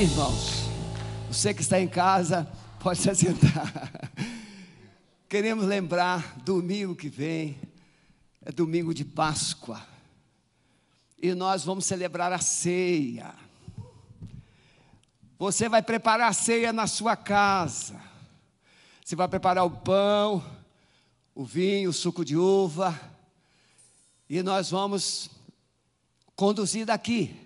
Amém, irmãos? Você que está em casa, pode se assentar. Queremos lembrar, domingo que vem, é domingo de Páscoa. E nós vamos celebrar a ceia. Você vai preparar a ceia na sua casa. Você vai preparar o pão, o vinho, o suco de uva. E nós vamos conduzir daqui.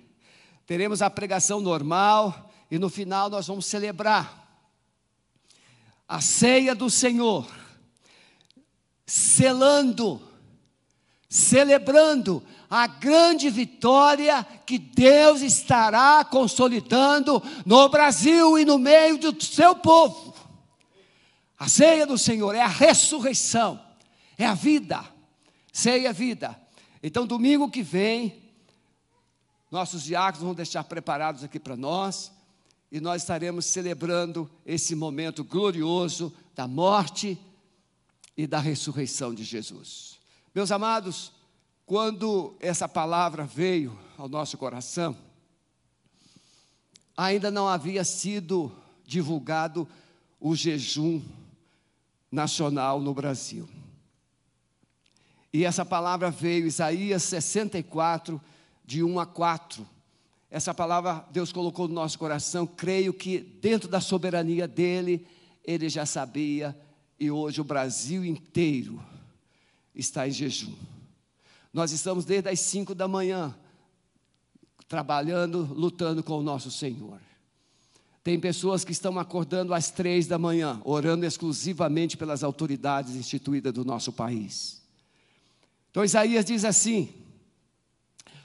Teremos a pregação normal e no final nós vamos celebrar a ceia do Senhor, selando, celebrando a grande vitória que Deus estará consolidando no Brasil e no meio do seu povo. A ceia do Senhor é a ressurreição, é a vida. Ceia é vida. Então, domingo que vem, nossos diáconos vão deixar preparados aqui para nós, e nós estaremos celebrando esse momento glorioso da morte e da ressurreição de Jesus. Meus amados, quando essa palavra veio ao nosso coração, ainda não havia sido divulgado o jejum nacional no Brasil. E essa palavra veio, Isaías 64, de 1 a 4. Essa palavra Deus colocou no nosso coração, creio que dentro da soberania dele, ele já sabia, e hoje o Brasil inteiro está em jejum. Nós estamos desde as 5 da manhã, trabalhando, lutando com o nosso Senhor. Tem pessoas que estão acordando às três da manhã, orando exclusivamente pelas autoridades instituídas do nosso país. Então Isaías diz assim: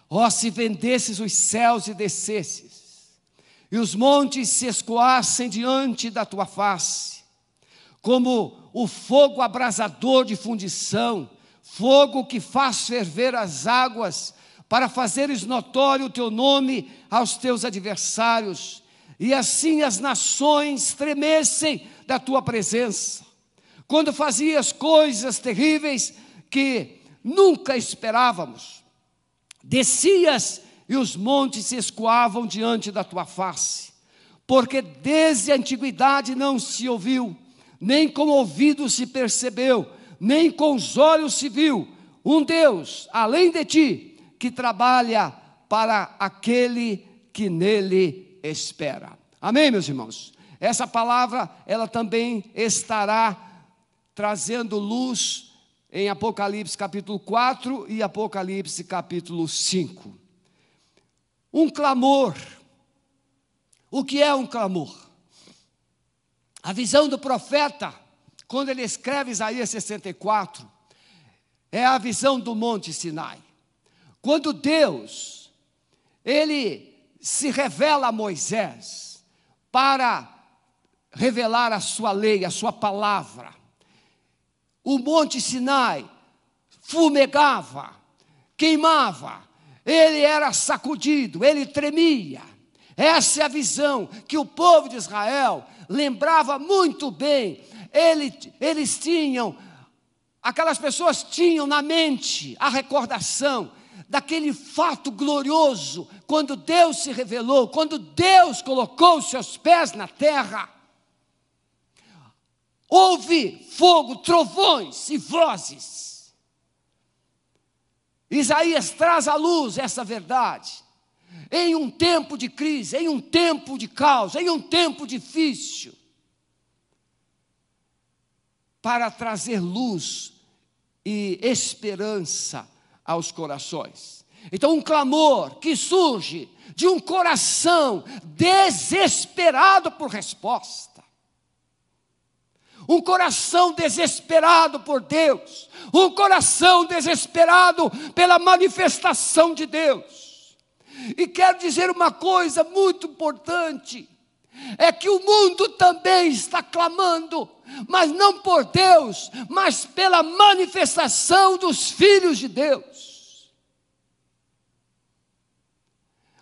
oh, se vendesses os céus e descesses, e os montes se escoassem diante da tua face, como o fogo abrasador de fundição, fogo que faz ferver as águas, para fazeres notório o teu nome aos teus adversários, e assim as nações tremessem da tua presença. Quando fazias coisas terríveis que nunca esperávamos, Descias e os montes se escoavam diante da tua face, porque desde a antiguidade não se ouviu, nem com o ouvido se percebeu, nem com os olhos se viu, um Deus, além de ti, que trabalha para aquele que nele espera. Amém, meus irmãos? Essa palavra, ela também estará trazendo luz em Apocalipse capítulo 4 e Apocalipse capítulo 5. Um clamor. O que é um clamor? A visão do profeta, quando ele escreve Isaías 64, é a visão do Monte Sinai. Quando Deus, ele se revela a Moisés para revelar a sua lei, a sua palavra o Monte Sinai fumegava, queimava, ele era sacudido, ele tremia. Essa é a visão que o povo de Israel lembrava muito bem. Ele, eles tinham, aquelas pessoas tinham na mente a recordação daquele fato glorioso, quando Deus se revelou, quando Deus colocou os seus pés na terra houve fogo, trovões e vozes. Isaías traz à luz essa verdade. Em um tempo de crise, em um tempo de caos, em um tempo difícil, para trazer luz e esperança aos corações. Então, um clamor que surge de um coração desesperado por resposta um coração desesperado por Deus, um coração desesperado pela manifestação de Deus. E quero dizer uma coisa muito importante: é que o mundo também está clamando, mas não por Deus, mas pela manifestação dos filhos de Deus.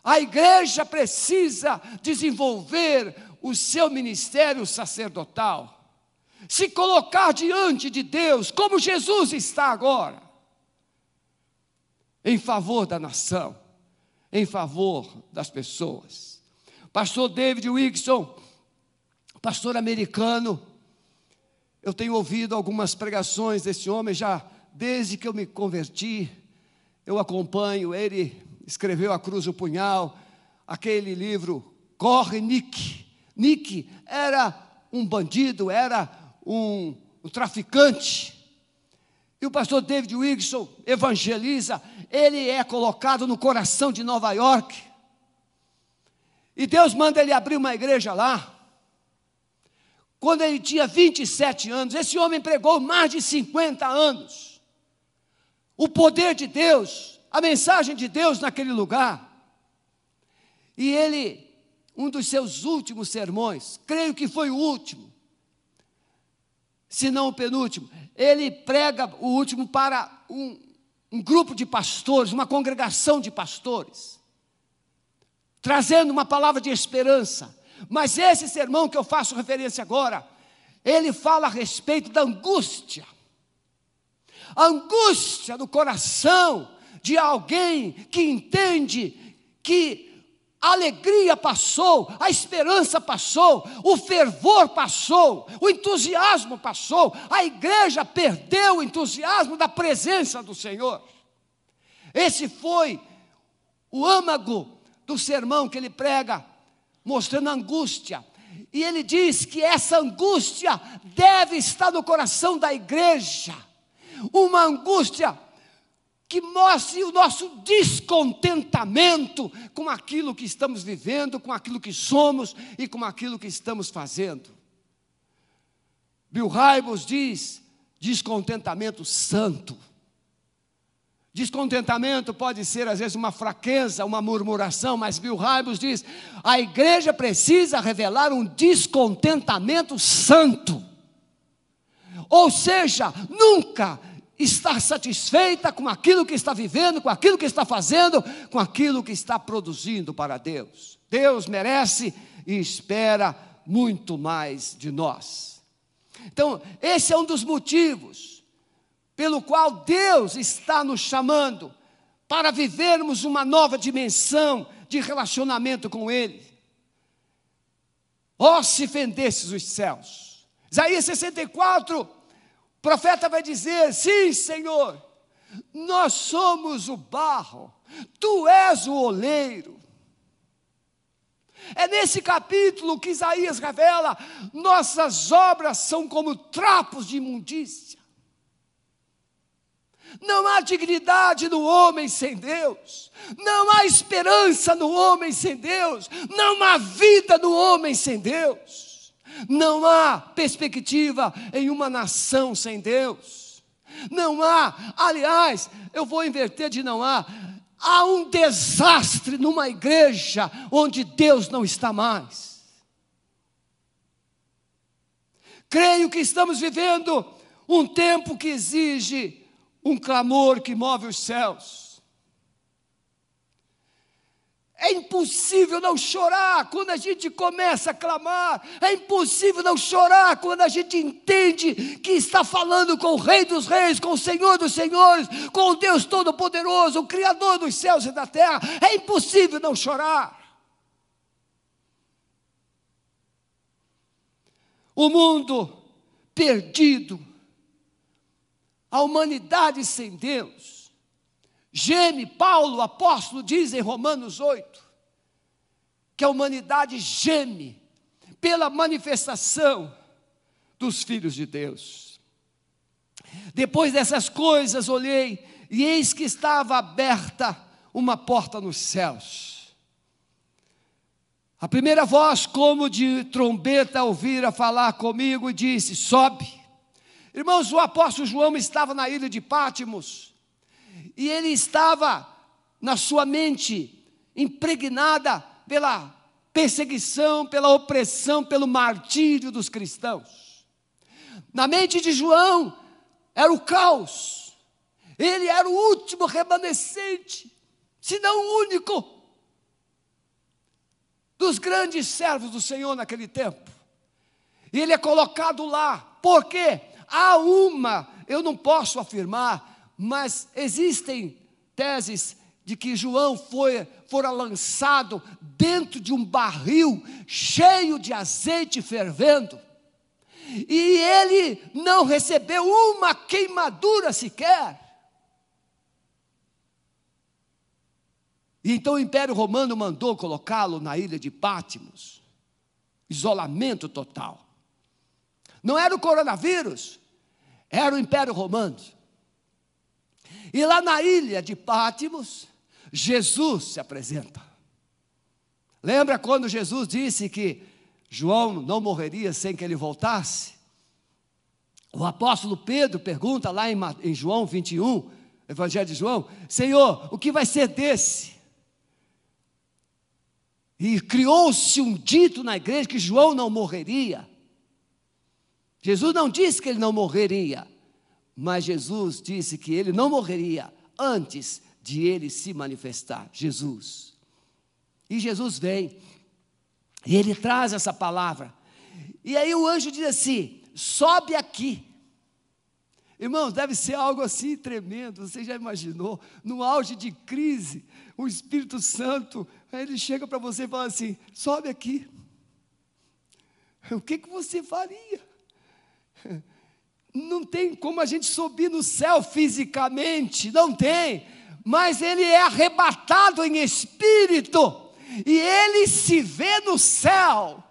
A igreja precisa desenvolver o seu ministério sacerdotal se colocar diante de Deus, como Jesus está agora, em favor da nação, em favor das pessoas, Pastor David Wilson, pastor americano. Eu tenho ouvido algumas pregações desse homem já desde que eu me converti. Eu acompanho, ele escreveu A Cruz o Punhal, aquele livro Corre Nick. Nick era um bandido, era um, um traficante. E o pastor David Wilson evangeliza, ele é colocado no coração de Nova York. E Deus manda ele abrir uma igreja lá. Quando ele tinha 27 anos, esse homem pregou mais de 50 anos. O poder de Deus, a mensagem de Deus naquele lugar. E ele, um dos seus últimos sermões, creio que foi o último, se não o penúltimo, ele prega o último para um, um grupo de pastores, uma congregação de pastores, trazendo uma palavra de esperança. Mas esse sermão que eu faço referência agora, ele fala a respeito da angústia. A angústia do coração de alguém que entende que a alegria passou, a esperança passou, o fervor passou, o entusiasmo passou, a igreja perdeu o entusiasmo da presença do Senhor. Esse foi o âmago do sermão que ele prega, mostrando a angústia. E ele diz que essa angústia deve estar no coração da igreja, uma angústia que mostre o nosso descontentamento com aquilo que estamos vivendo, com aquilo que somos e com aquilo que estamos fazendo. Bill Hybels diz: descontentamento santo. Descontentamento pode ser, às vezes, uma fraqueza, uma murmuração, mas Bill Hybels diz: a igreja precisa revelar um descontentamento santo. Ou seja, nunca estar satisfeita com aquilo que está vivendo, com aquilo que está fazendo, com aquilo que está produzindo para Deus. Deus merece e espera muito mais de nós. Então, esse é um dos motivos pelo qual Deus está nos chamando para vivermos uma nova dimensão de relacionamento com Ele. Ó, oh, se fendesses os céus. Isaías 64, o profeta vai dizer: Sim, Senhor, nós somos o barro, tu és o oleiro. É nesse capítulo que Isaías revela: nossas obras são como trapos de imundícia. Não há dignidade no homem sem Deus, não há esperança no homem sem Deus, não há vida no homem sem Deus. Não há perspectiva em uma nação sem Deus. Não há, aliás, eu vou inverter de não há. Há um desastre numa igreja onde Deus não está mais. Creio que estamos vivendo um tempo que exige um clamor que move os céus. É impossível não chorar quando a gente começa a clamar. É impossível não chorar quando a gente entende que está falando com o Rei dos Reis, com o Senhor dos Senhores, com o Deus Todo-Poderoso, o Criador dos céus e da terra. É impossível não chorar. O mundo perdido, a humanidade sem Deus, Geme, Paulo, apóstolo, diz em Romanos 8, que a humanidade geme pela manifestação dos filhos de Deus. Depois dessas coisas, olhei e eis que estava aberta uma porta nos céus. A primeira voz, como de trombeta, ouvira falar comigo e disse: Sobe. Irmãos, o apóstolo João estava na ilha de Pátimos e ele estava na sua mente impregnada pela perseguição, pela opressão, pelo martírio dos cristãos. Na mente de João era o caos. Ele era o último remanescente, se não o único, dos grandes servos do Senhor naquele tempo. E ele é colocado lá, porque há uma, eu não posso afirmar, mas existem teses de que João foi, fora lançado dentro de um barril cheio de azeite fervendo, e ele não recebeu uma queimadura sequer. E então o Império Romano mandou colocá-lo na ilha de Pátimos isolamento total. Não era o coronavírus, era o Império Romano. E lá na ilha de Pátimos, Jesus se apresenta. Lembra quando Jesus disse que João não morreria sem que ele voltasse? O apóstolo Pedro pergunta lá em, em João 21, Evangelho de João: Senhor, o que vai ser desse? E criou-se um dito na igreja que João não morreria. Jesus não disse que ele não morreria, mas Jesus disse que ele não morreria antes de ele se manifestar. Jesus. E Jesus vem, e ele traz essa palavra. E aí o anjo diz assim: sobe aqui. Irmãos, deve ser algo assim tremendo. Você já imaginou? No auge de crise, o Espírito Santo, ele chega para você e fala assim: sobe aqui. O que, que você faria? Não tem como a gente subir no céu fisicamente, não tem, mas ele é arrebatado em espírito, e ele se vê no céu.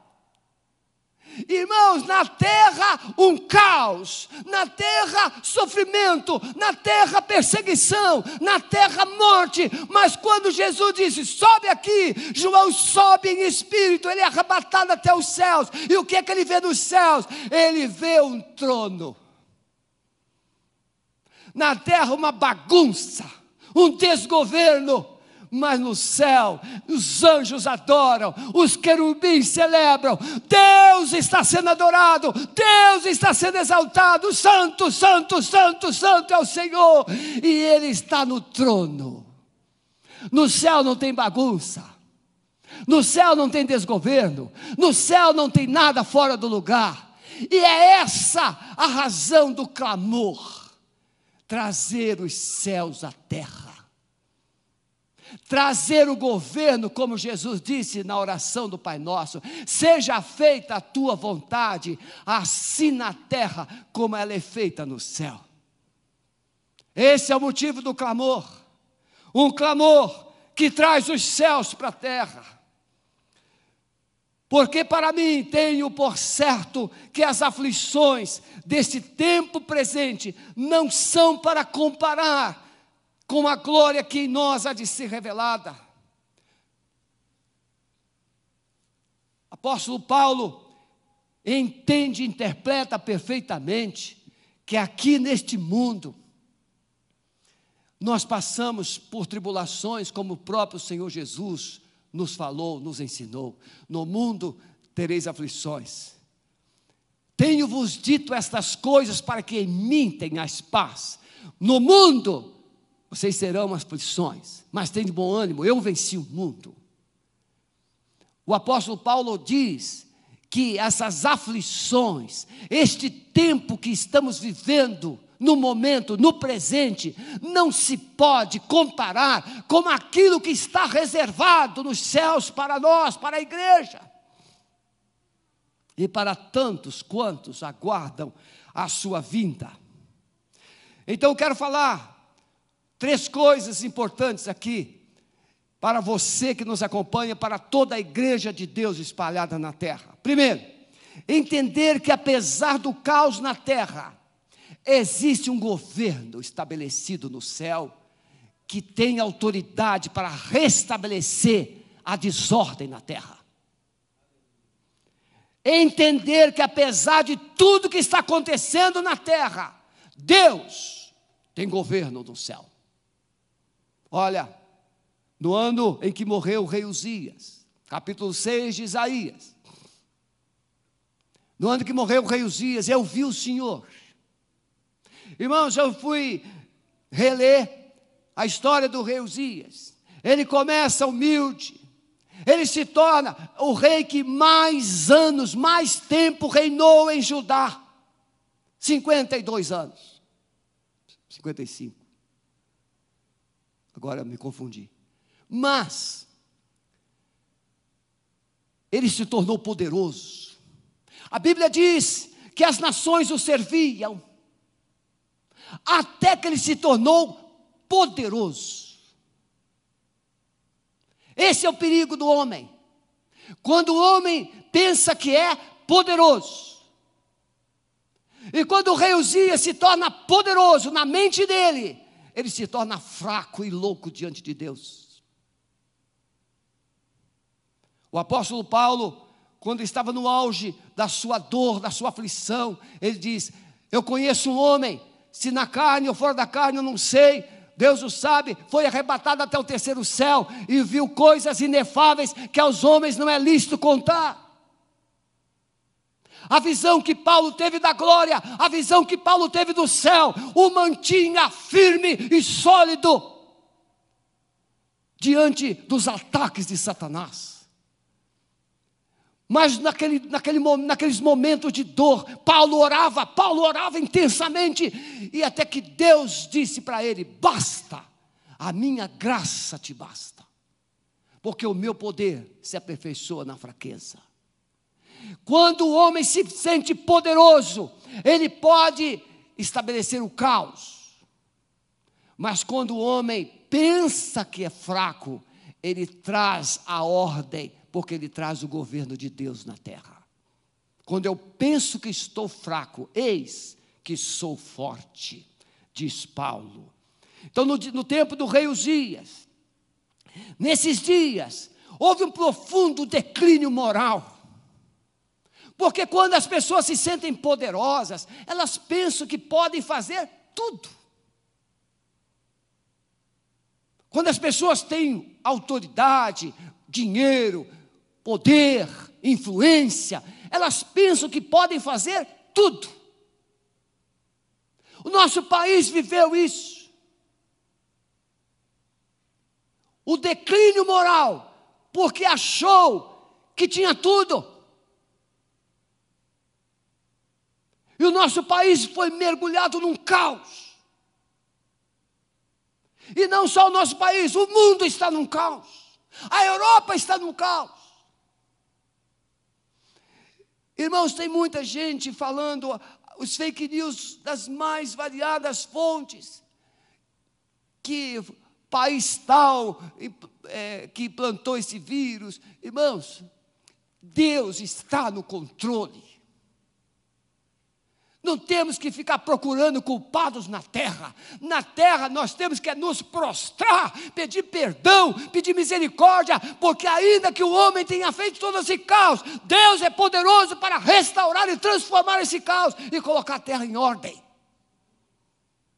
Irmãos, na terra um caos, na terra sofrimento, na terra perseguição, na terra morte, mas quando Jesus disse: sobe aqui, João sobe em espírito, ele é arrebatado até os céus, e o que é que ele vê nos céus? Ele vê um trono, na terra uma bagunça, um desgoverno, mas no céu os anjos adoram, os querubins celebram, Deus está sendo adorado, Deus está sendo exaltado, Santo, Santo, Santo, Santo é o Senhor, e Ele está no trono. No céu não tem bagunça, no céu não tem desgoverno, no céu não tem nada fora do lugar, e é essa a razão do clamor trazer os céus à terra trazer o governo, como Jesus disse na oração do Pai Nosso: seja feita a tua vontade, assim na terra como ela é feita no céu. Esse é o motivo do clamor, um clamor que traz os céus para a terra. Porque para mim tenho por certo que as aflições deste tempo presente não são para comparar com a glória que em nós há de ser revelada. Apóstolo Paulo entende e interpreta perfeitamente que aqui neste mundo nós passamos por tribulações, como o próprio Senhor Jesus nos falou, nos ensinou. No mundo tereis aflições. Tenho-vos dito estas coisas para que em mim tenhais paz. No mundo vocês terão aflições, mas de bom ânimo, eu venci o mundo. O apóstolo Paulo diz que essas aflições, este tempo que estamos vivendo, no momento, no presente, não se pode comparar com aquilo que está reservado nos céus para nós, para a igreja. E para tantos quantos aguardam a sua vinda. Então eu quero falar Três coisas importantes aqui para você que nos acompanha, para toda a igreja de Deus espalhada na terra. Primeiro, entender que apesar do caos na terra, existe um governo estabelecido no céu que tem autoridade para restabelecer a desordem na terra. Entender que apesar de tudo que está acontecendo na terra, Deus tem governo no céu. Olha, no ano em que morreu o rei Uzias, capítulo 6 de Isaías. No ano que morreu o rei Uzias, eu vi o Senhor. Irmãos, eu fui reler a história do rei Uzias. Ele começa humilde, ele se torna o rei que mais anos, mais tempo reinou em Judá 52 anos. 55. Agora me confundi. Mas ele se tornou poderoso. A Bíblia diz que as nações o serviam, até que ele se tornou poderoso. Esse é o perigo do homem. Quando o homem pensa que é poderoso, e quando o rei Uzias se torna poderoso na mente dele, ele se torna fraco e louco diante de Deus. O apóstolo Paulo, quando estava no auge da sua dor, da sua aflição, ele diz: Eu conheço um homem, se na carne ou fora da carne, eu não sei, Deus o sabe, foi arrebatado até o terceiro céu e viu coisas inefáveis que aos homens não é lícito contar. A visão que Paulo teve da glória, a visão que Paulo teve do céu, o mantinha firme e sólido diante dos ataques de Satanás. Mas naquele, naquele, naqueles momentos de dor, Paulo orava, Paulo orava intensamente, e até que Deus disse para ele: Basta, a minha graça te basta, porque o meu poder se aperfeiçoa na fraqueza. Quando o homem se sente poderoso, ele pode estabelecer o caos, mas quando o homem pensa que é fraco, ele traz a ordem porque Ele traz o governo de Deus na terra. Quando eu penso que estou fraco, eis que sou forte, diz Paulo. Então, no, no tempo do rei Uzias, nesses dias, houve um profundo declínio moral. Porque quando as pessoas se sentem poderosas, elas pensam que podem fazer tudo. Quando as pessoas têm autoridade, dinheiro, poder, influência, elas pensam que podem fazer tudo. O nosso país viveu isso. O declínio moral, porque achou que tinha tudo. E o nosso país foi mergulhado num caos. E não só o nosso país, o mundo está num caos. A Europa está num caos. Irmãos, tem muita gente falando os fake news das mais variadas fontes, que país tal é, que plantou esse vírus. Irmãos, Deus está no controle. Não temos que ficar procurando culpados na terra. Na terra nós temos que nos prostrar, pedir perdão, pedir misericórdia, porque ainda que o homem tenha feito todo esse caos, Deus é poderoso para restaurar e transformar esse caos e colocar a terra em ordem.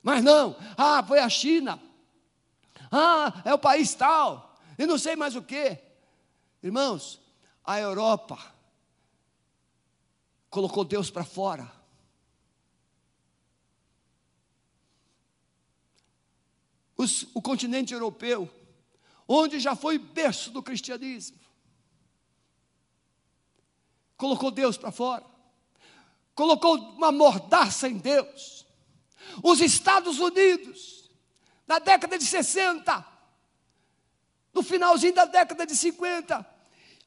Mas não, ah, foi a China, ah, é o país tal, e não sei mais o que. Irmãos, a Europa colocou Deus para fora os, o continente europeu, onde já foi berço do cristianismo, colocou Deus para fora, colocou uma mordaça em Deus. Os Estados Unidos, na década de 60, no finalzinho da década de 50,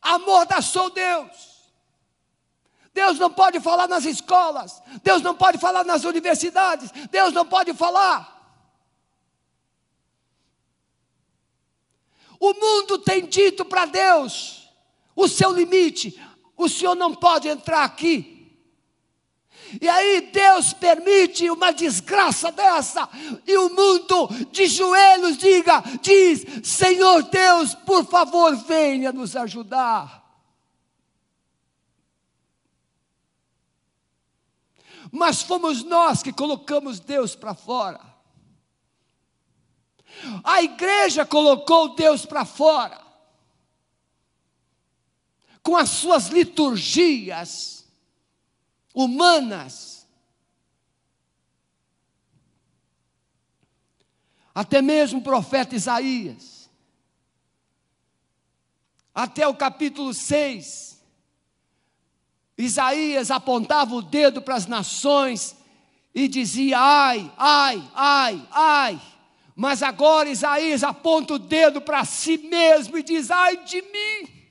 amordaçou Deus. Deus não pode falar nas escolas, Deus não pode falar nas universidades, Deus não pode falar. O mundo tem dito para Deus o seu limite, o Senhor não pode entrar aqui. E aí Deus permite uma desgraça dessa, e o mundo de joelhos diga, diz: Senhor Deus, por favor, venha nos ajudar. Mas fomos nós que colocamos Deus para fora. A igreja colocou Deus para fora, com as suas liturgias humanas. Até mesmo o profeta Isaías, até o capítulo 6, Isaías apontava o dedo para as nações e dizia: ai, ai, ai, ai Mas agora Isaías aponta o dedo para si mesmo e diz: ai de mim.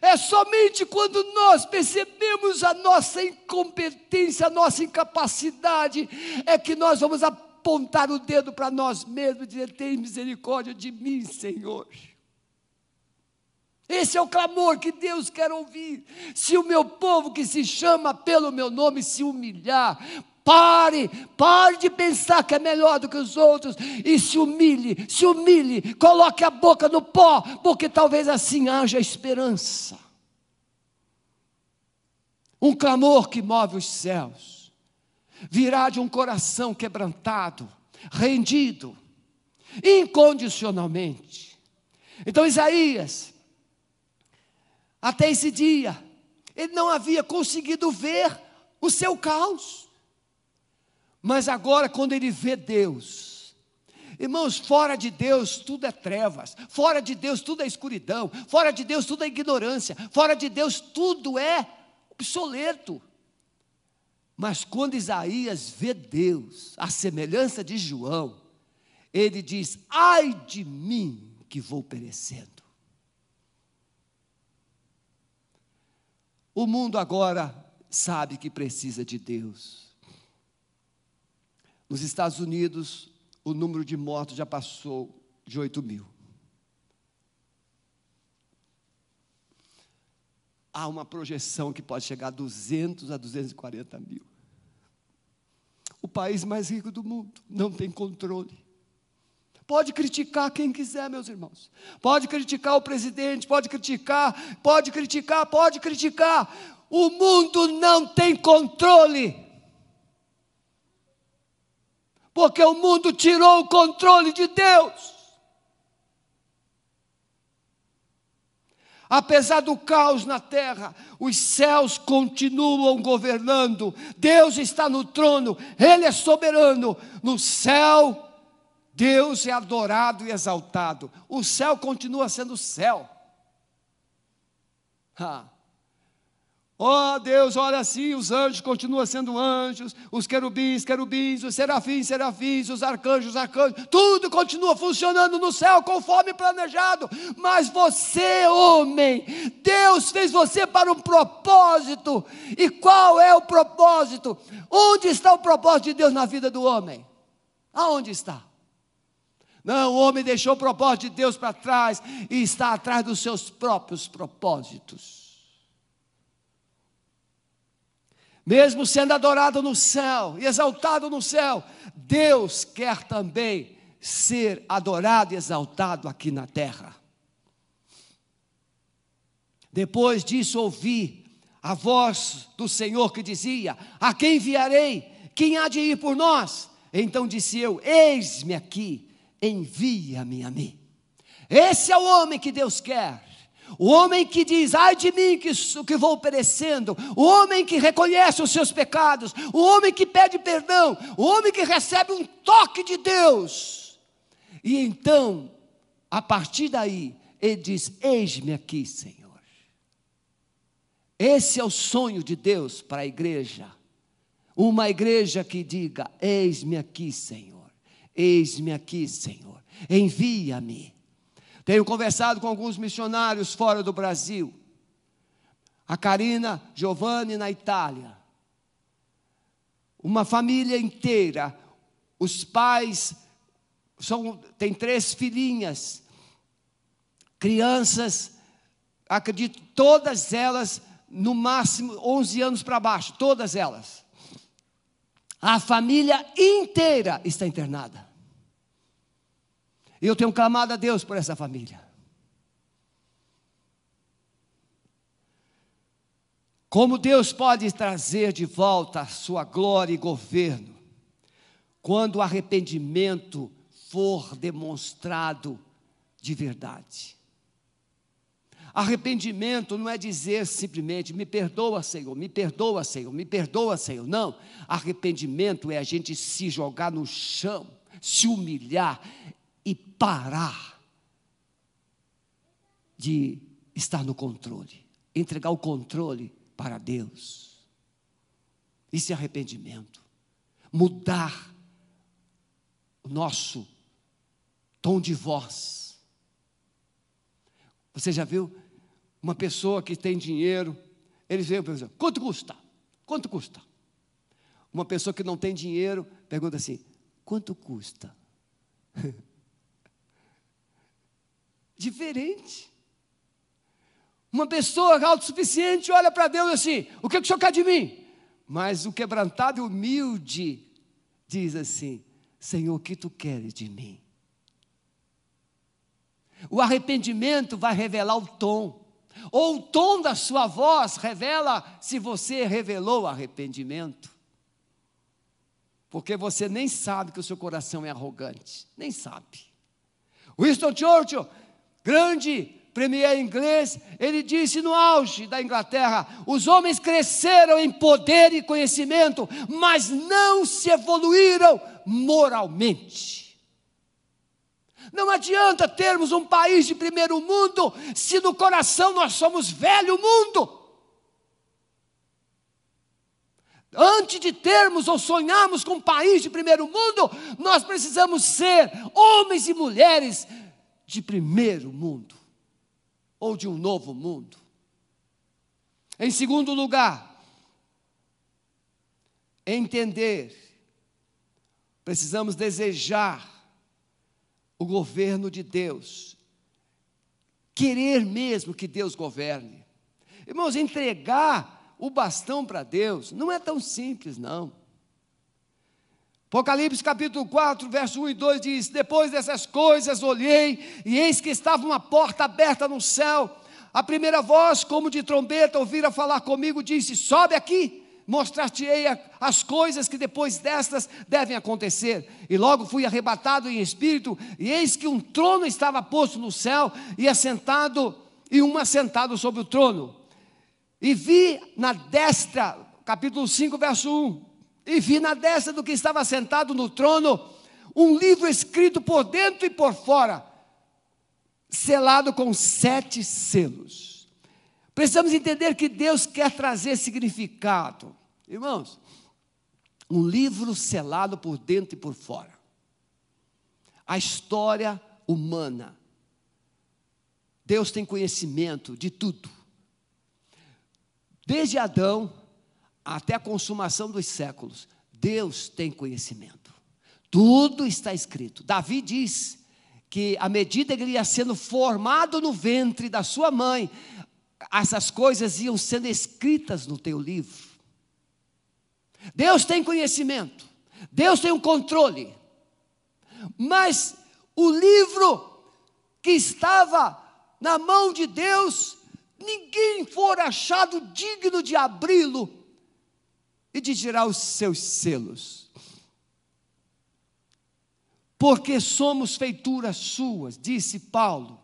É somente quando nós percebemos a nossa incompetência, a nossa incapacidade, é que nós vamos apontar o dedo para nós mesmos e dizer: tem misericórdia de mim, Senhor. Esse é o clamor que Deus quer ouvir. Se o meu povo que se chama pelo meu nome se humilhar, Pare, pare de pensar que é melhor do que os outros e se humilhe, se humilhe, coloque a boca no pó, porque talvez assim haja esperança. Um clamor que move os céus virá de um coração quebrantado, rendido, incondicionalmente. Então, Isaías, até esse dia, ele não havia conseguido ver o seu caos. Mas agora, quando ele vê Deus, irmãos, fora de Deus tudo é trevas, fora de Deus tudo é escuridão, fora de Deus tudo é ignorância, fora de Deus tudo é obsoleto. Mas quando Isaías vê Deus, a semelhança de João, ele diz: ai de mim que vou perecendo. O mundo agora sabe que precisa de Deus. Nos Estados Unidos, o número de mortos já passou de 8 mil. Há uma projeção que pode chegar a 200 a 240 mil. O país mais rico do mundo não tem controle. Pode criticar quem quiser, meus irmãos. Pode criticar o presidente, pode criticar, pode criticar, pode criticar. O mundo não tem controle porque o mundo tirou o controle de Deus. Apesar do caos na terra, os céus continuam governando. Deus está no trono, Ele é soberano. No céu, Deus é adorado e exaltado. O céu continua sendo céu. Ha. Oh Deus, olha assim, os anjos continuam sendo anjos, os querubins, querubins, os serafins, serafins, os arcanjos, arcanjos, tudo continua funcionando no céu conforme planejado. Mas você, homem, Deus fez você para um propósito. E qual é o propósito? Onde está o propósito de Deus na vida do homem? Aonde está? Não, o homem deixou o propósito de Deus para trás e está atrás dos seus próprios propósitos. Mesmo sendo adorado no céu e exaltado no céu, Deus quer também ser adorado e exaltado aqui na terra. Depois disso, ouvi a voz do Senhor que dizia: A quem enviarei? Quem há de ir por nós? Então disse eu: Eis-me aqui, envia-me a mim. Esse é o homem que Deus quer. O homem que diz, ai de mim que, que vou perecendo, o homem que reconhece os seus pecados, o homem que pede perdão, o homem que recebe um toque de Deus. E então, a partir daí, ele diz: Eis-me aqui, Senhor. Esse é o sonho de Deus para a igreja. Uma igreja que diga: Eis-me aqui, Senhor. Eis-me aqui, Senhor. Envia-me. Tenho conversado com alguns missionários fora do Brasil. A Karina Giovanni na Itália. Uma família inteira. Os pais são, tem três filhinhas. Crianças, acredito, todas elas no máximo 11 anos para baixo, todas elas. A família inteira está internada. E eu tenho clamado a Deus por essa família. Como Deus pode trazer de volta a sua glória e governo, quando o arrependimento for demonstrado de verdade. Arrependimento não é dizer simplesmente, me perdoa, Senhor, me perdoa, Senhor, me perdoa, Senhor. Não. Arrependimento é a gente se jogar no chão, se humilhar e parar de estar no controle, entregar o controle para Deus. Isso é arrependimento. Mudar o nosso tom de voz. Você já viu uma pessoa que tem dinheiro, eles e perguntam, quanto custa? Quanto custa? Uma pessoa que não tem dinheiro pergunta assim, quanto custa? Diferente. Uma pessoa autossuficiente olha para Deus assim: o que, que o senhor quer de mim? Mas o quebrantado e humilde diz assim: Senhor, o que tu queres de mim? O arrependimento vai revelar o tom, ou o tom da sua voz revela se você revelou arrependimento. Porque você nem sabe que o seu coração é arrogante, nem sabe. Winston Churchill, grande premier inglês, ele disse no auge da Inglaterra: os homens cresceram em poder e conhecimento, mas não se evoluíram moralmente. Não adianta termos um país de primeiro mundo se no coração nós somos velho mundo. Antes de termos ou sonharmos com um país de primeiro mundo, nós precisamos ser homens e mulheres de primeiro mundo ou de um novo mundo. Em segundo lugar, entender, precisamos desejar o governo de Deus, querer mesmo que Deus governe. Irmãos, entregar o bastão para Deus não é tão simples, não. Apocalipse capítulo 4, verso 1 e 2 diz: Depois dessas coisas olhei, e eis que estava uma porta aberta no céu. A primeira voz, como de trombeta, ouvira falar comigo, disse: Sobe aqui, mostrar-te-ei as coisas que depois destas devem acontecer. E logo fui arrebatado em espírito, e eis que um trono estava posto no céu, e assentado, e um assentado sobre o trono. E vi na destra, capítulo 5, verso 1, e vi na destra do que estava sentado no trono um livro escrito por dentro e por fora, selado com sete selos. Precisamos entender que Deus quer trazer significado. Irmãos, um livro selado por dentro e por fora. A história humana. Deus tem conhecimento de tudo. Desde Adão até a consumação dos séculos, Deus tem conhecimento. Tudo está escrito. Davi diz que à medida que ele ia sendo formado no ventre da sua mãe, essas coisas iam sendo escritas no teu livro. Deus tem conhecimento, Deus tem o um controle, mas o livro que estava na mão de Deus ninguém for achado digno de abri-lo e de tirar os seus selos. Porque somos feituras suas, disse Paulo.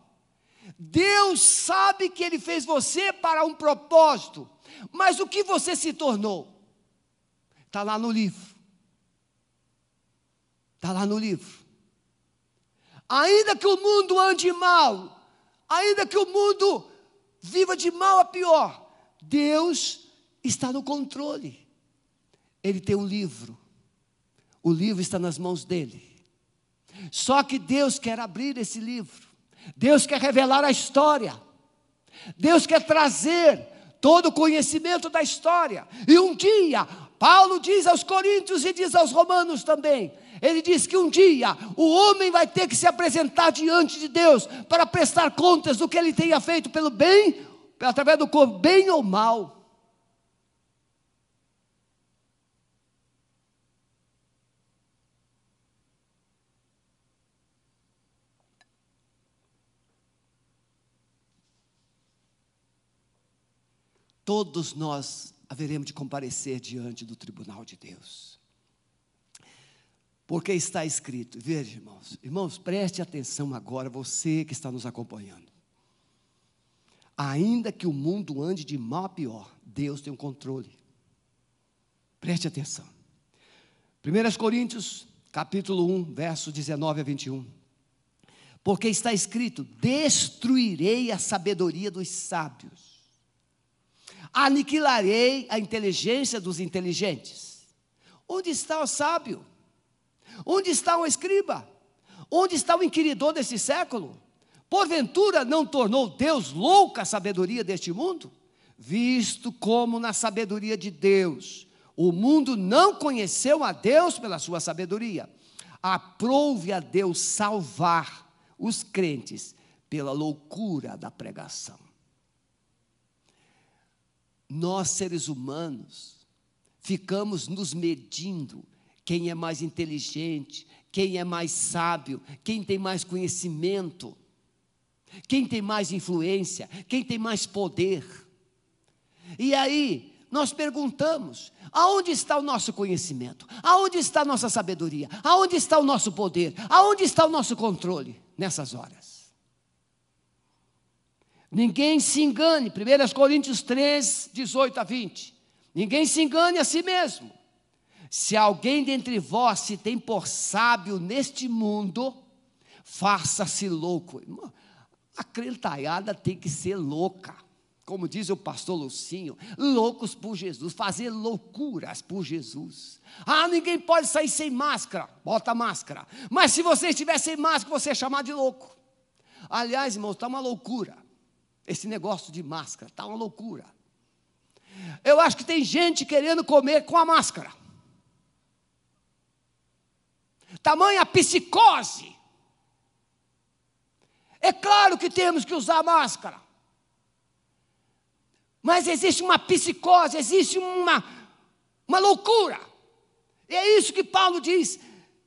Deus sabe que Ele fez você para um propósito, mas o que você se tornou? Está lá no livro. Está lá no livro. Ainda que o mundo ande mal, ainda que o mundo viva de mal a pior, Deus está no controle. Ele tem um livro, o livro está nas mãos dele. Só que Deus quer abrir esse livro, Deus quer revelar a história, Deus quer trazer todo o conhecimento da história. E um dia, Paulo diz aos Coríntios e diz aos Romanos também: ele diz que um dia o homem vai ter que se apresentar diante de Deus para prestar contas do que ele tenha feito pelo bem, através do corpo, bem ou mal. Todos nós haveremos de comparecer diante do tribunal de Deus. Porque está escrito, veja, irmãos, irmãos, preste atenção agora, você que está nos acompanhando. Ainda que o mundo ande de mal a pior, Deus tem o um controle. Preste atenção. 1 Coríntios, capítulo 1, verso 19 a 21. Porque está escrito: Destruirei a sabedoria dos sábios, aniquilarei a inteligência dos inteligentes. Onde está o sábio? Onde está o escriba? Onde está o inquiridor desse século? Porventura não tornou Deus louca a sabedoria deste mundo? Visto como na sabedoria de Deus, o mundo não conheceu a Deus pela sua sabedoria. Aprove a Deus salvar os crentes pela loucura da pregação. Nós, seres humanos, ficamos nos medindo quem é mais inteligente, quem é mais sábio, quem tem mais conhecimento, quem tem mais influência, quem tem mais poder. E aí, nós perguntamos: aonde está o nosso conhecimento? Aonde está a nossa sabedoria? Aonde está o nosso poder? Aonde está o nosso controle nessas horas? Ninguém se engane, 1 Coríntios 3, 18 a 20. Ninguém se engane a si mesmo. Se alguém dentre vós se tem por sábio neste mundo, faça-se louco. A crentalhada tem que ser louca. Como diz o pastor Lucinho, loucos por Jesus, fazer loucuras por Jesus. Ah, ninguém pode sair sem máscara, bota máscara. Mas se você estiver sem máscara, você é chamado de louco. Aliás, irmãos, está uma loucura. Esse negócio de máscara, está uma loucura. Eu acho que tem gente querendo comer com a máscara. Tamanha psicose é claro que temos que usar máscara. Mas existe uma psicose, existe uma, uma loucura. E é isso que Paulo diz: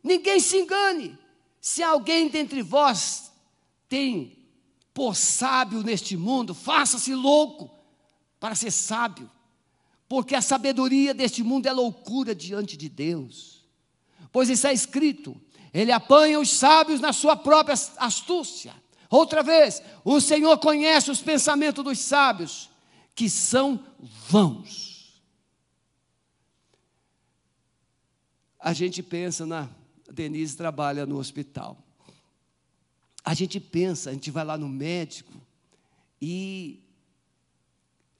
ninguém se engane. Se alguém dentre vós tem por sábio neste mundo, faça-se louco para ser sábio, porque a sabedoria deste mundo é loucura diante de Deus. Pois está escrito: Ele apanha os sábios na sua própria astúcia. Outra vez, o Senhor conhece os pensamentos dos sábios, que são vãos. A gente pensa na. Denise trabalha no hospital. A gente pensa, a gente vai lá no médico e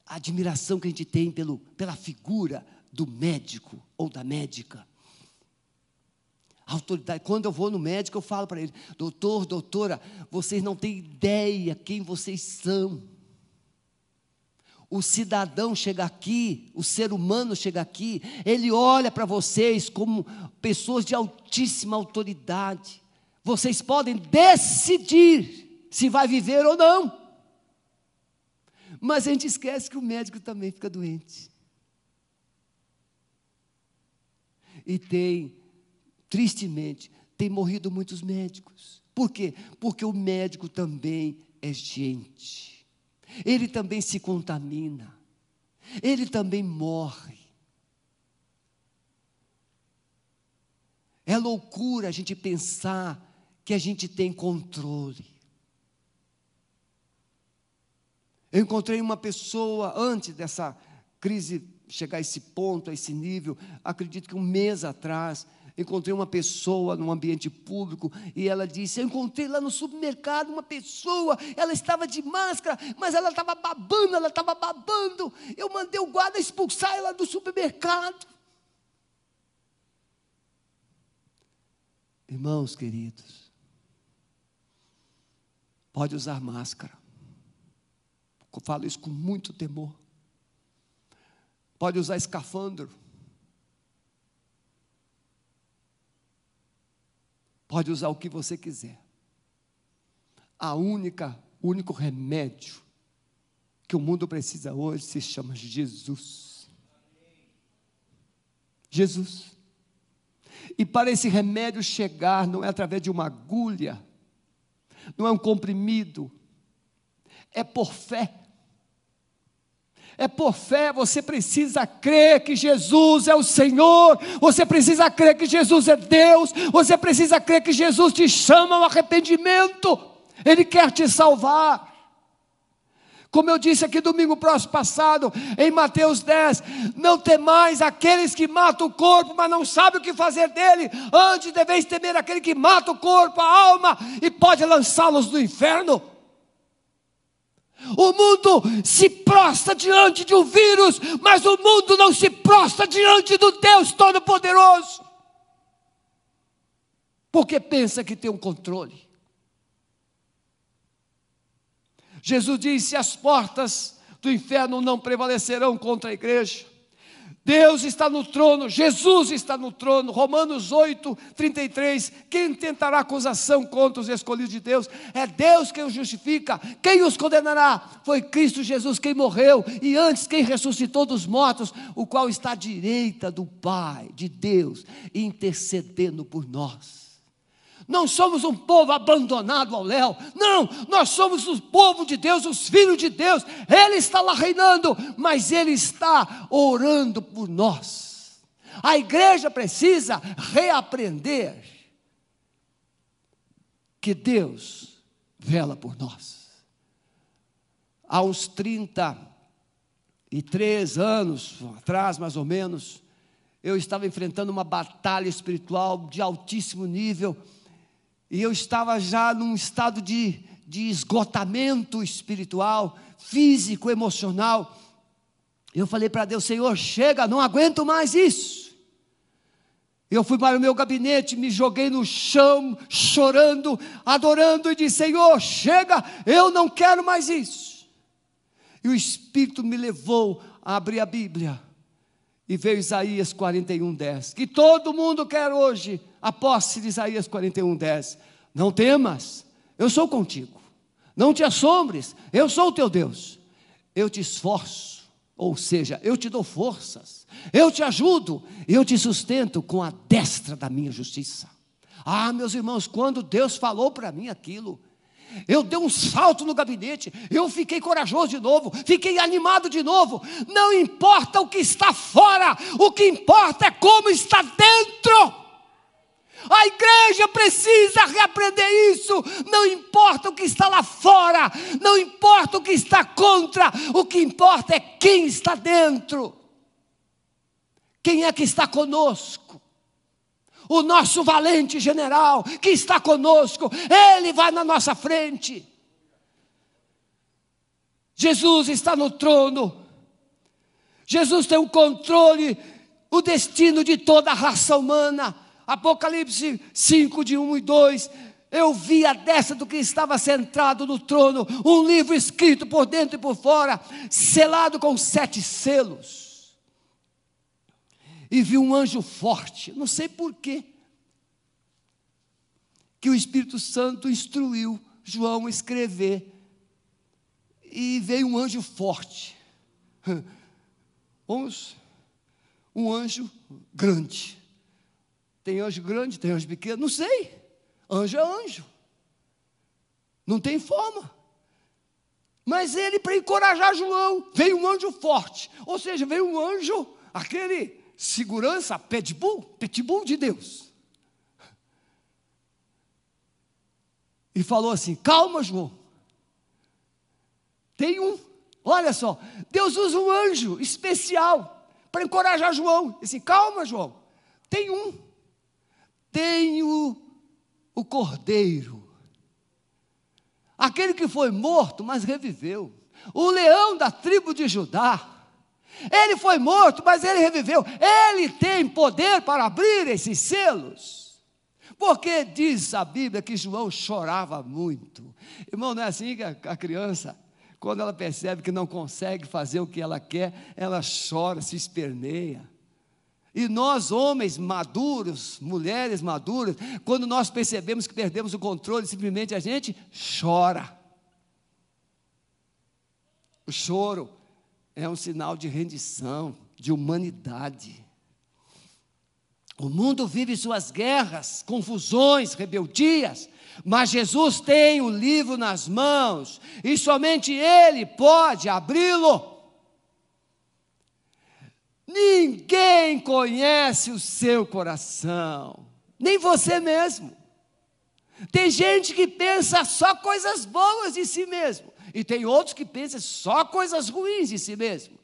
a admiração que a gente tem pelo, pela figura do médico ou da médica autoridade. Quando eu vou no médico, eu falo para ele: doutor, doutora, vocês não têm ideia quem vocês são. O cidadão chega aqui, o ser humano chega aqui, ele olha para vocês como pessoas de altíssima autoridade. Vocês podem decidir se vai viver ou não. Mas a gente esquece que o médico também fica doente. E tem tristemente, tem morrido muitos médicos. Por quê? Porque o médico também é gente. Ele também se contamina. Ele também morre. É loucura a gente pensar que a gente tem controle. Eu encontrei uma pessoa antes dessa crise chegar a esse ponto, a esse nível, acredito que um mês atrás, encontrei uma pessoa num ambiente público e ela disse: Eu encontrei lá no supermercado uma pessoa, ela estava de máscara, mas ela estava babando, ela estava babando. Eu mandei o guarda expulsar ela do supermercado. Irmãos queridos, pode usar máscara. Eu falo isso com muito temor. Pode usar escafandro Pode usar o que você quiser. A única, o único remédio que o mundo precisa hoje se chama Jesus. Jesus. E para esse remédio chegar, não é através de uma agulha, não é um comprimido, é por fé. É por fé, você precisa crer que Jesus é o Senhor, você precisa crer que Jesus é Deus, você precisa crer que Jesus te chama ao arrependimento, Ele quer te salvar. Como eu disse aqui domingo próximo passado, em Mateus 10, não temais aqueles que matam o corpo, mas não sabem o que fazer dele. Antes deveis temer aquele que mata o corpo, a alma, e pode lançá-los no inferno. O mundo se prostra diante de um vírus, mas o mundo não se prostra diante do Deus Todo-Poderoso. porque pensa que tem um controle. Jesus disse: as portas do inferno não prevalecerão contra a igreja. Deus está no trono, Jesus está no trono. Romanos 8, 33. Quem tentará acusação contra os escolhidos de Deus? É Deus quem os justifica. Quem os condenará? Foi Cristo Jesus quem morreu e antes quem ressuscitou dos mortos, o qual está à direita do Pai, de Deus, intercedendo por nós. Não somos um povo abandonado ao léu. Não, nós somos o povo de Deus, os filhos de Deus. Ele está lá reinando, mas ele está orando por nós. A igreja precisa reaprender que Deus vela por nós. Há uns 33 anos atrás, mais ou menos, eu estava enfrentando uma batalha espiritual de altíssimo nível e eu estava já num estado de, de esgotamento espiritual, físico, emocional. Eu falei para Deus: Senhor, chega, não aguento mais isso. Eu fui para o meu gabinete, me joguei no chão, chorando, adorando, e disse: Senhor, chega, eu não quero mais isso. E o Espírito me levou a abrir a Bíblia. E veio Isaías 41, 10. Que todo mundo quer hoje a posse de Isaías 41, 10. Não temas, eu sou contigo. Não te assombres, eu sou o teu Deus. Eu te esforço, ou seja, eu te dou forças, eu te ajudo, eu te sustento com a destra da minha justiça. Ah, meus irmãos, quando Deus falou para mim aquilo, eu dei um salto no gabinete, eu fiquei corajoso de novo, fiquei animado de novo. Não importa o que está fora, o que importa é como está dentro. A igreja precisa reaprender isso. Não importa o que está lá fora, não importa o que está contra, o que importa é quem está dentro. Quem é que está conosco? O nosso valente general que está conosco, ele vai na nossa frente. Jesus está no trono. Jesus tem o controle, o destino de toda a raça humana. Apocalipse 5, de 1 e 2. Eu vi a destra do que estava sentado no trono, um livro escrito por dentro e por fora, selado com sete selos. E vi um anjo forte, não sei porquê, que o Espírito Santo instruiu João a escrever. E veio um anjo forte, um anjo grande tem anjo grande, tem anjo pequeno, não sei. Anjo é anjo. Não tem forma. Mas ele, para encorajar João, veio um anjo forte. Ou seja, veio um anjo, aquele segurança, pitbull, pitbull de Deus. E falou assim: calma, João. Tem um. Olha só, Deus usa um anjo especial para encorajar João. E calma, João. Tem um tenho o cordeiro, aquele que foi morto, mas reviveu, o leão da tribo de Judá. Ele foi morto, mas ele reviveu. Ele tem poder para abrir esses selos. Porque diz a Bíblia que João chorava muito. Irmão, não é assim que a criança, quando ela percebe que não consegue fazer o que ela quer, ela chora, se esperneia. E nós, homens maduros, mulheres maduras, quando nós percebemos que perdemos o controle, simplesmente a gente chora. O choro é um sinal de rendição, de humanidade. O mundo vive suas guerras, confusões, rebeldias, mas Jesus tem o livro nas mãos e somente Ele pode abri-lo. Ninguém conhece o seu coração, nem você mesmo. Tem gente que pensa só coisas boas de si mesmo, e tem outros que pensam só coisas ruins de si mesmo.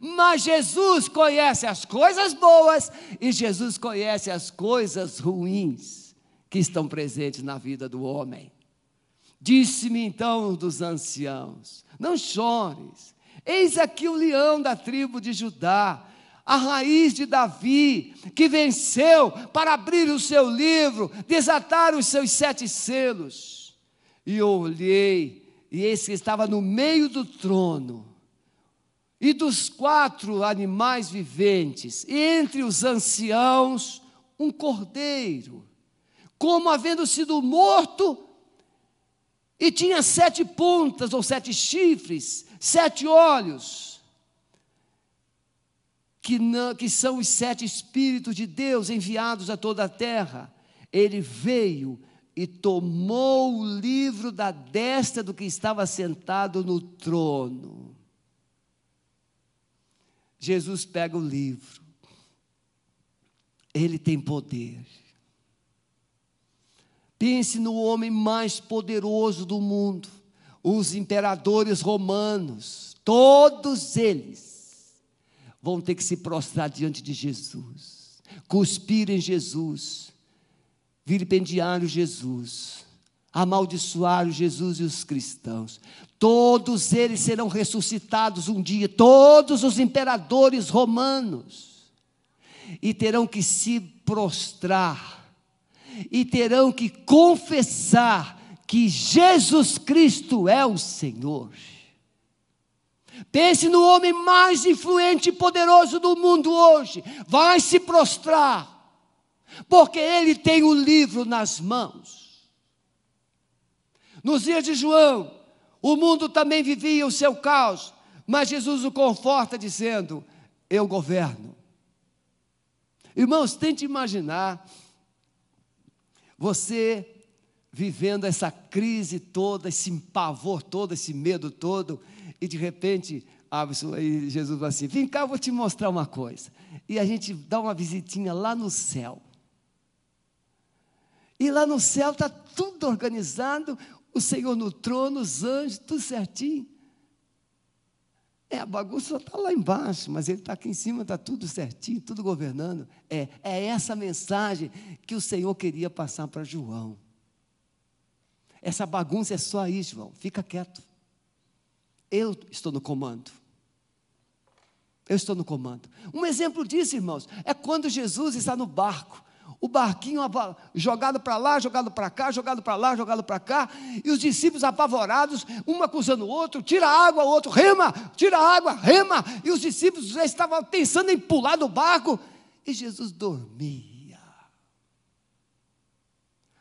Mas Jesus conhece as coisas boas e Jesus conhece as coisas ruins que estão presentes na vida do homem. Disse-me então dos anciãos: Não chores, eis aqui o leão da tribo de Judá a raiz de Davi, que venceu para abrir o seu livro, desatar os seus sete selos. E olhei, e esse estava no meio do trono, e dos quatro animais viventes, entre os anciãos, um cordeiro, como havendo sido morto, e tinha sete pontas ou sete chifres, sete olhos que, não, que são os sete Espíritos de Deus enviados a toda a terra. Ele veio e tomou o livro da destra do que estava sentado no trono. Jesus pega o livro, ele tem poder. Pense no homem mais poderoso do mundo, os imperadores romanos, todos eles vão ter que se prostrar diante de Jesus, cuspir em Jesus, vilipendiar Jesus, amaldiçoar o Jesus e os cristãos. Todos eles serão ressuscitados um dia, todos os imperadores romanos, e terão que se prostrar, e terão que confessar que Jesus Cristo é o Senhor. Pense no homem mais influente e poderoso do mundo hoje. Vai se prostrar, porque ele tem o livro nas mãos. Nos dias de João, o mundo também vivia o seu caos, mas Jesus o conforta dizendo: Eu governo. Irmãos, tente imaginar você vivendo essa crise toda, esse pavor todo, esse medo todo, e de repente, aí Jesus fala assim: vem cá, eu vou te mostrar uma coisa. E a gente dá uma visitinha lá no céu. E lá no céu está tudo organizado, o Senhor no trono, os anjos, tudo certinho. É, a bagunça está lá embaixo, mas ele está aqui em cima, está tudo certinho, tudo governando. É, é essa mensagem que o Senhor queria passar para João. Essa bagunça é só aí, João. Fica quieto. Eu estou no comando. Eu estou no comando. Um exemplo disso, irmãos, é quando Jesus está no barco. O barquinho jogado para lá, jogado para cá, jogado para lá, jogado para cá, e os discípulos apavorados, um acusando o outro, tira água, o outro rema, tira água, rema, e os discípulos já estavam pensando em pular do barco, e Jesus dormia.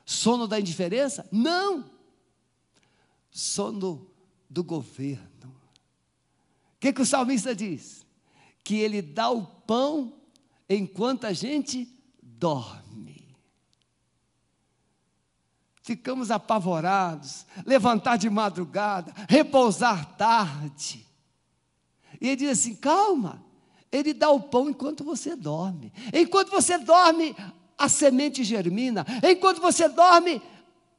Sono da indiferença? Não sono do governo. O que, que o salmista diz? Que ele dá o pão enquanto a gente dorme. Ficamos apavorados, levantar de madrugada, repousar tarde. E ele diz assim: calma, ele dá o pão enquanto você dorme. Enquanto você dorme, a semente germina. Enquanto você dorme,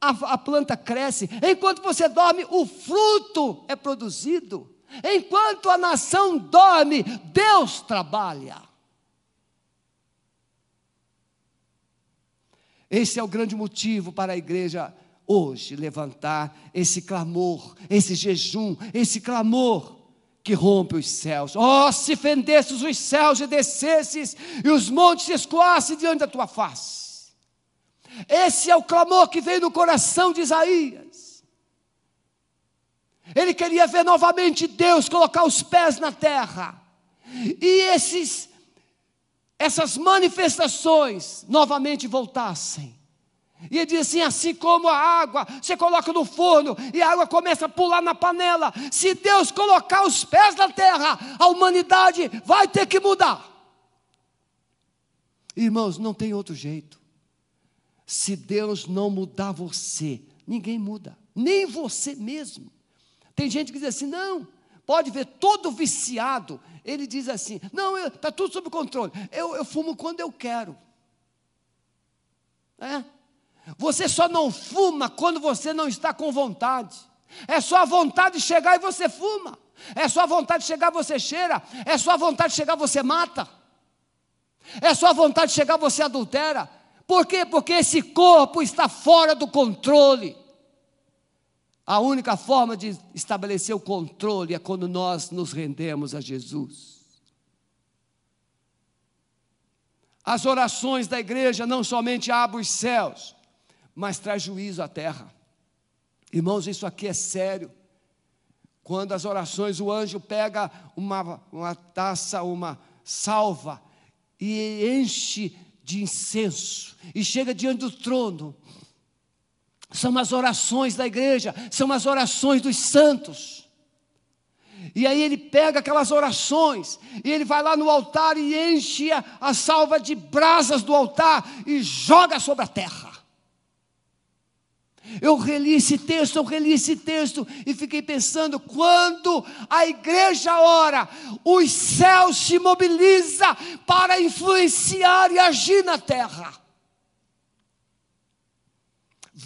a, a planta cresce, enquanto você dorme, o fruto é produzido. Enquanto a nação dorme, Deus trabalha. Esse é o grande motivo para a igreja hoje levantar esse clamor, esse jejum, esse clamor que rompe os céus. Oh, se fendesses os céus e descesses, e os montes se escoassem diante da tua face. Esse é o clamor que veio no coração de Isaías. Ele queria ver novamente Deus colocar os pés na terra. E esses essas manifestações novamente voltassem. E ele diz assim: assim como a água, você coloca no forno e a água começa a pular na panela. Se Deus colocar os pés na terra, a humanidade vai ter que mudar. Irmãos, não tem outro jeito. Se Deus não mudar você, ninguém muda, nem você mesmo. Tem gente que diz assim: não, pode ver todo viciado, ele diz assim: não, está tudo sob controle, eu, eu fumo quando eu quero. É? Você só não fuma quando você não está com vontade. É só a vontade de chegar e você fuma. É só a vontade de chegar você cheira. É só a vontade de chegar você mata. É só a vontade de chegar você adultera. Por quê? Porque esse corpo está fora do controle. A única forma de estabelecer o controle é quando nós nos rendemos a Jesus. As orações da igreja não somente abrem os céus, mas traz juízo à terra. Irmãos, isso aqui é sério. Quando as orações, o anjo pega uma, uma taça, uma salva e enche de incenso e chega diante do trono. São as orações da igreja, são as orações dos santos. E aí ele pega aquelas orações, e ele vai lá no altar e enche a, a salva de brasas do altar e joga sobre a terra. Eu reli esse texto, eu reli esse texto e fiquei pensando: quando a igreja ora, os céus se mobilizam para influenciar e agir na terra.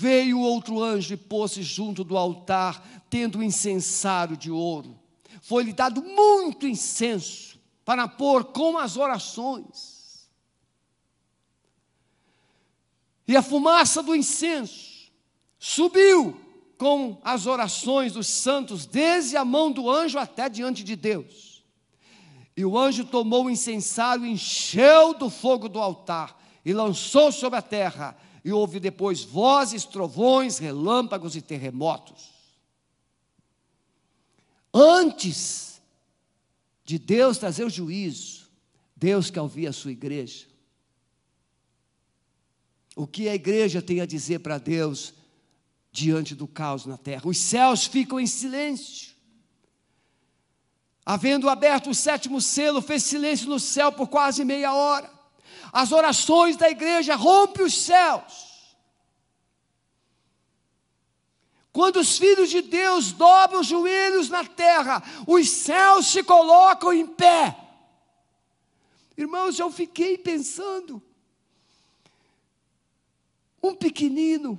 Veio outro anjo e pôs-se junto do altar, tendo um incensário de ouro. Foi-lhe dado muito incenso para pôr com as orações. E a fumaça do incenso subiu com as orações dos santos, desde a mão do anjo até diante de Deus. E o anjo tomou o incensário, encheu do fogo do altar e lançou sobre a terra, e houve depois vozes, trovões, relâmpagos e terremotos. Antes de Deus trazer o juízo, Deus quer ouvir a sua igreja. O que a igreja tem a dizer para Deus diante do caos na terra. Os céus ficam em silêncio. Havendo aberto o sétimo selo, fez silêncio no céu por quase meia hora. As orações da igreja rompem os céus. Quando os filhos de Deus dobram os joelhos na terra, os céus se colocam em pé. Irmãos, eu fiquei pensando. Um pequenino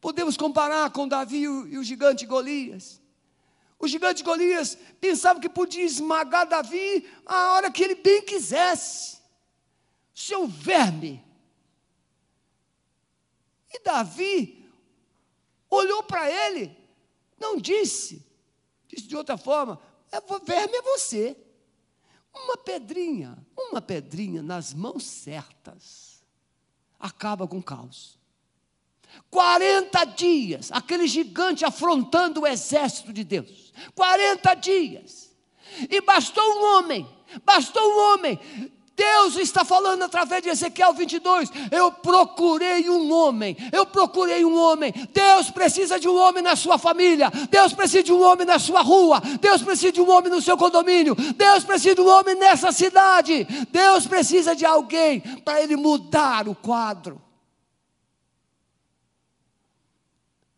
Podemos comparar com Davi e o gigante Golias. O gigante Golias pensava que podia esmagar Davi a hora que ele bem quisesse. Seu verme. E Davi olhou para ele, não disse, disse de outra forma: é, verme é você. Uma pedrinha, uma pedrinha nas mãos certas, acaba com o caos. 40 dias, aquele gigante afrontando o exército de Deus. 40 dias. E bastou um homem, bastou um homem. Deus está falando através de Ezequiel 22. Eu procurei um homem, eu procurei um homem. Deus precisa de um homem na sua família, Deus precisa de um homem na sua rua, Deus precisa de um homem no seu condomínio, Deus precisa de um homem nessa cidade. Deus precisa de alguém para ele mudar o quadro.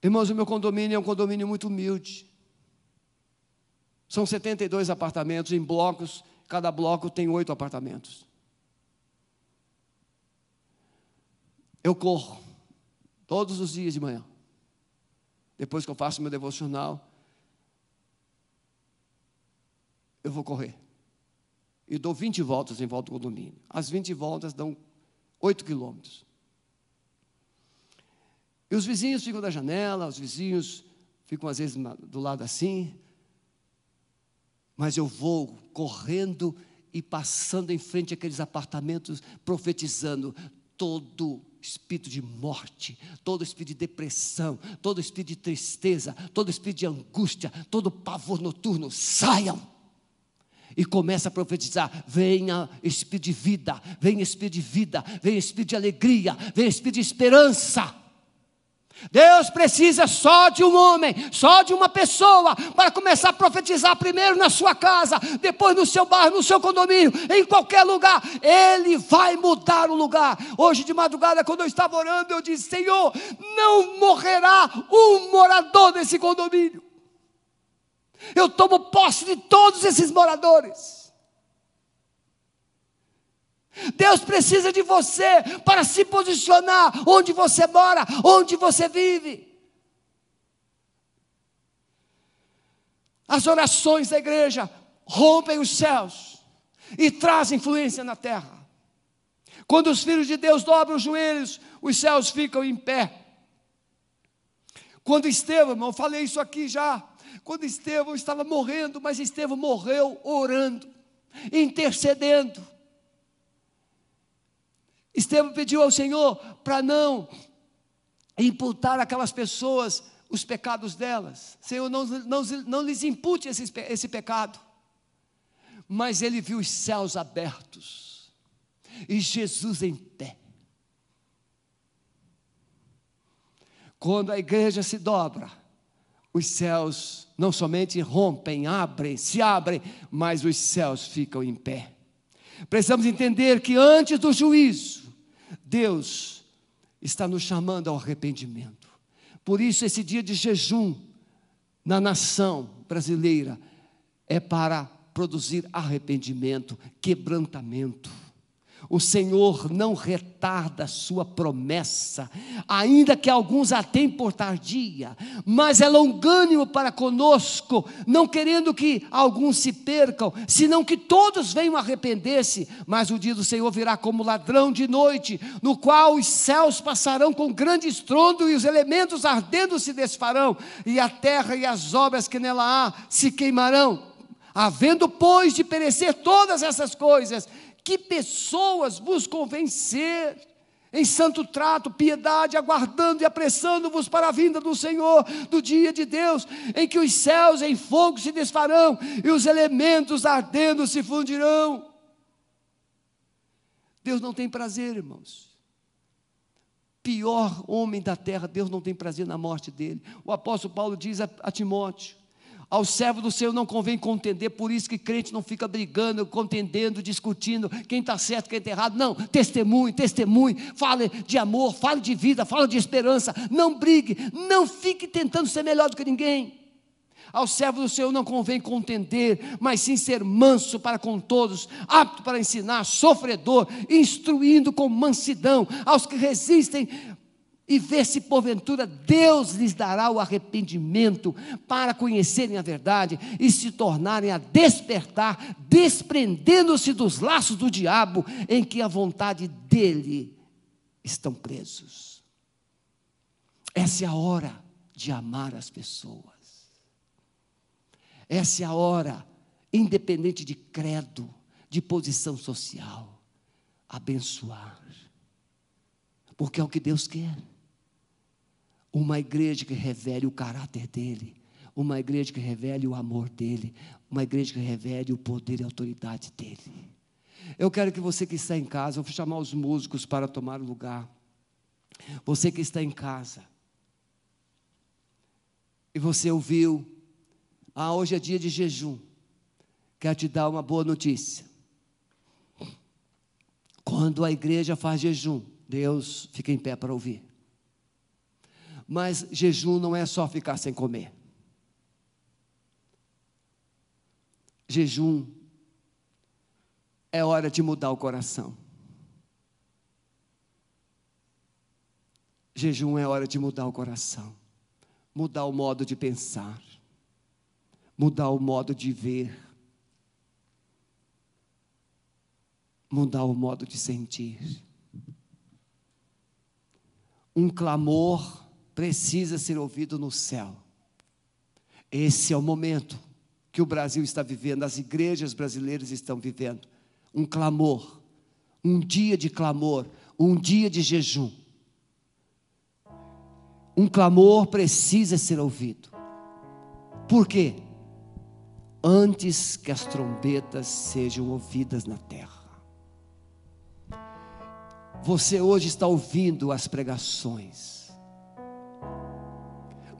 Irmãos, o meu condomínio é um condomínio muito humilde. São 72 apartamentos em blocos, cada bloco tem oito apartamentos. Eu corro todos os dias de manhã. Depois que eu faço meu devocional, eu vou correr. E dou 20 voltas em volta do condomínio. As 20 voltas dão 8 quilômetros. E os vizinhos ficam da janela, os vizinhos ficam às vezes do lado assim. Mas eu vou correndo e passando em frente àqueles apartamentos, profetizando todo espírito de morte, todo espírito de depressão, todo espírito de tristeza, todo espírito de angústia, todo pavor noturno, saiam. E começa a profetizar: venha espírito de vida, venha espírito de vida, venha espírito de alegria, venha espírito de esperança. Deus precisa só de um homem, só de uma pessoa, para começar a profetizar primeiro na sua casa, depois no seu bairro, no seu condomínio, em qualquer lugar. Ele vai mudar o lugar. Hoje de madrugada, quando eu estava orando, eu disse: Senhor, não morrerá um morador desse condomínio. Eu tomo posse de todos esses moradores. Deus precisa de você para se posicionar onde você mora, onde você vive. As orações da igreja rompem os céus e trazem influência na terra. Quando os filhos de Deus dobram os joelhos, os céus ficam em pé. Quando Estevão, eu falei isso aqui já, quando Estevão estava morrendo, mas Estevão morreu orando, intercedendo. Estevão pediu ao Senhor para não imputar aquelas pessoas os pecados delas. Senhor, não, não, não lhes impute esse, esse pecado. Mas ele viu os céus abertos e Jesus em pé. Quando a igreja se dobra, os céus não somente rompem, abrem, se abrem, mas os céus ficam em pé. Precisamos entender que antes do juízo, Deus está nos chamando ao arrependimento. Por isso, esse dia de jejum na nação brasileira é para produzir arrependimento, quebrantamento. O Senhor não retarda a sua promessa, ainda que alguns a tenham por tardia, mas é longânimo para conosco, não querendo que alguns se percam, senão que todos venham arrepender-se. Mas o dia do Senhor virá como ladrão de noite, no qual os céus passarão com grande estrondo e os elementos ardendo se desfarão, e a terra e as obras que nela há se queimarão. Havendo, pois, de perecer todas essas coisas, que pessoas buscam vencer em santo trato, piedade, aguardando e apressando-vos para a vinda do Senhor, do dia de Deus, em que os céus em fogo se desfarão e os elementos ardendo se fundirão. Deus não tem prazer, irmãos. Pior homem da terra, Deus não tem prazer na morte dele. O apóstolo Paulo diz a, a Timóteo: ao servo do Senhor não convém contender, por isso que crente não fica brigando, contendendo, discutindo quem está certo, quem está errado. Não, testemunhe, testemunhe, fale de amor, fale de vida, fale de esperança. Não brigue, não fique tentando ser melhor do que ninguém. Ao servo do Senhor não convém contender, mas sim ser manso para com todos, apto para ensinar, sofredor, instruindo com mansidão aos que resistem e ver se porventura Deus lhes dará o arrependimento para conhecerem a verdade e se tornarem a despertar, desprendendo-se dos laços do diabo em que a vontade dele estão presos. Essa é a hora de amar as pessoas. Essa é a hora, independente de credo, de posição social, abençoar. Porque é o que Deus quer. Uma igreja que revele o caráter dele, uma igreja que revele o amor dele, uma igreja que revele o poder e a autoridade dele. Eu quero que você que está em casa, eu vou chamar os músicos para tomar o lugar. Você que está em casa, e você ouviu, ah, hoje é dia de jejum, quero te dar uma boa notícia. Quando a igreja faz jejum, Deus fica em pé para ouvir. Mas jejum não é só ficar sem comer. Jejum é hora de mudar o coração. Jejum é hora de mudar o coração, mudar o modo de pensar, mudar o modo de ver, mudar o modo de sentir. Um clamor precisa ser ouvido no céu. Esse é o momento que o Brasil está vivendo, as igrejas brasileiras estão vivendo. Um clamor, um dia de clamor, um dia de jejum. Um clamor precisa ser ouvido. Por quê? Antes que as trombetas sejam ouvidas na terra. Você hoje está ouvindo as pregações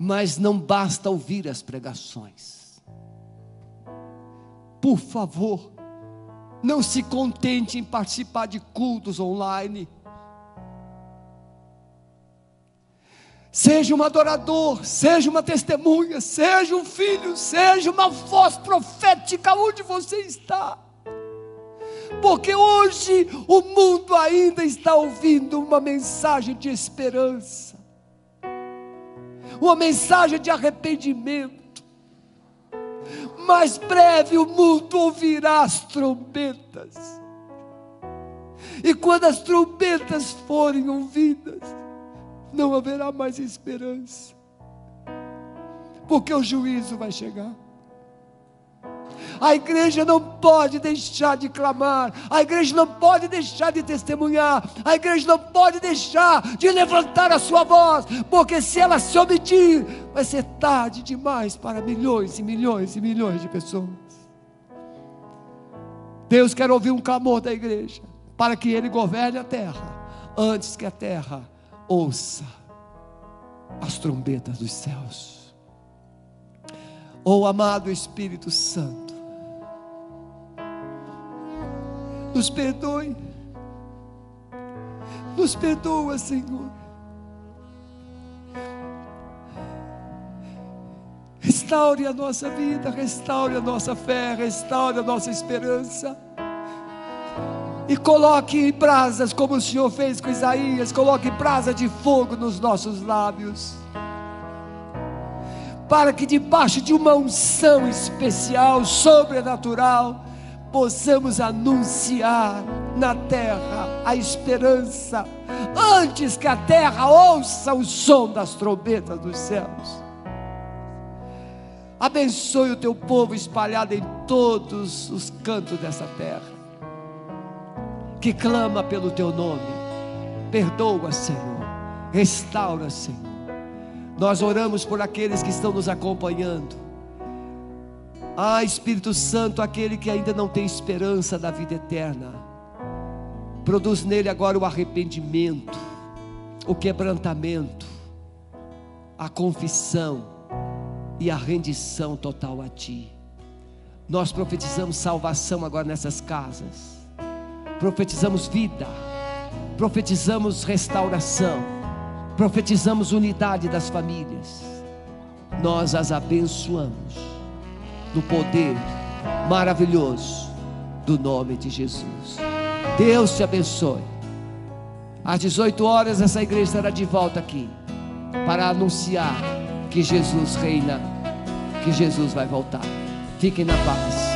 mas não basta ouvir as pregações. Por favor, não se contente em participar de cultos online. Seja um adorador, seja uma testemunha, seja um filho, seja uma voz profética onde você está. Porque hoje o mundo ainda está ouvindo uma mensagem de esperança uma mensagem de arrependimento. Mais breve o mundo ouvirá as trombetas. E quando as trombetas forem ouvidas, não haverá mais esperança. Porque o juízo vai chegar. A igreja não pode deixar de clamar, a igreja não pode deixar de testemunhar, a igreja não pode deixar de levantar a sua voz, porque se ela se omitir, vai ser tarde demais para milhões e milhões e milhões de pessoas. Deus quer ouvir um clamor da igreja, para que Ele governe a terra, antes que a terra ouça as trombetas dos céus. Oh amado Espírito Santo, nos perdoe, nos perdoa, Senhor. Restaure a nossa vida, restaure a nossa fé, restaure a nossa esperança. E coloque brasas, como o Senhor fez com Isaías, coloque brasa de fogo nos nossos lábios. Para que debaixo de uma unção especial, sobrenatural, possamos anunciar na terra a esperança, antes que a terra ouça o som das trombetas dos céus. Abençoe o teu povo espalhado em todos os cantos dessa terra, que clama pelo teu nome. Perdoa, Senhor. Restaura, Senhor. Nós oramos por aqueles que estão nos acompanhando. Ah, Espírito Santo, aquele que ainda não tem esperança da vida eterna, produz nele agora o arrependimento, o quebrantamento, a confissão e a rendição total a Ti. Nós profetizamos salvação agora nessas casas, profetizamos vida, profetizamos restauração, profetizamos unidade das famílias. Nós as abençoamos no poder maravilhoso do nome de Jesus. Deus te abençoe. Às 18 horas, essa igreja estará de volta aqui para anunciar que Jesus reina, que Jesus vai voltar. Fiquem na paz.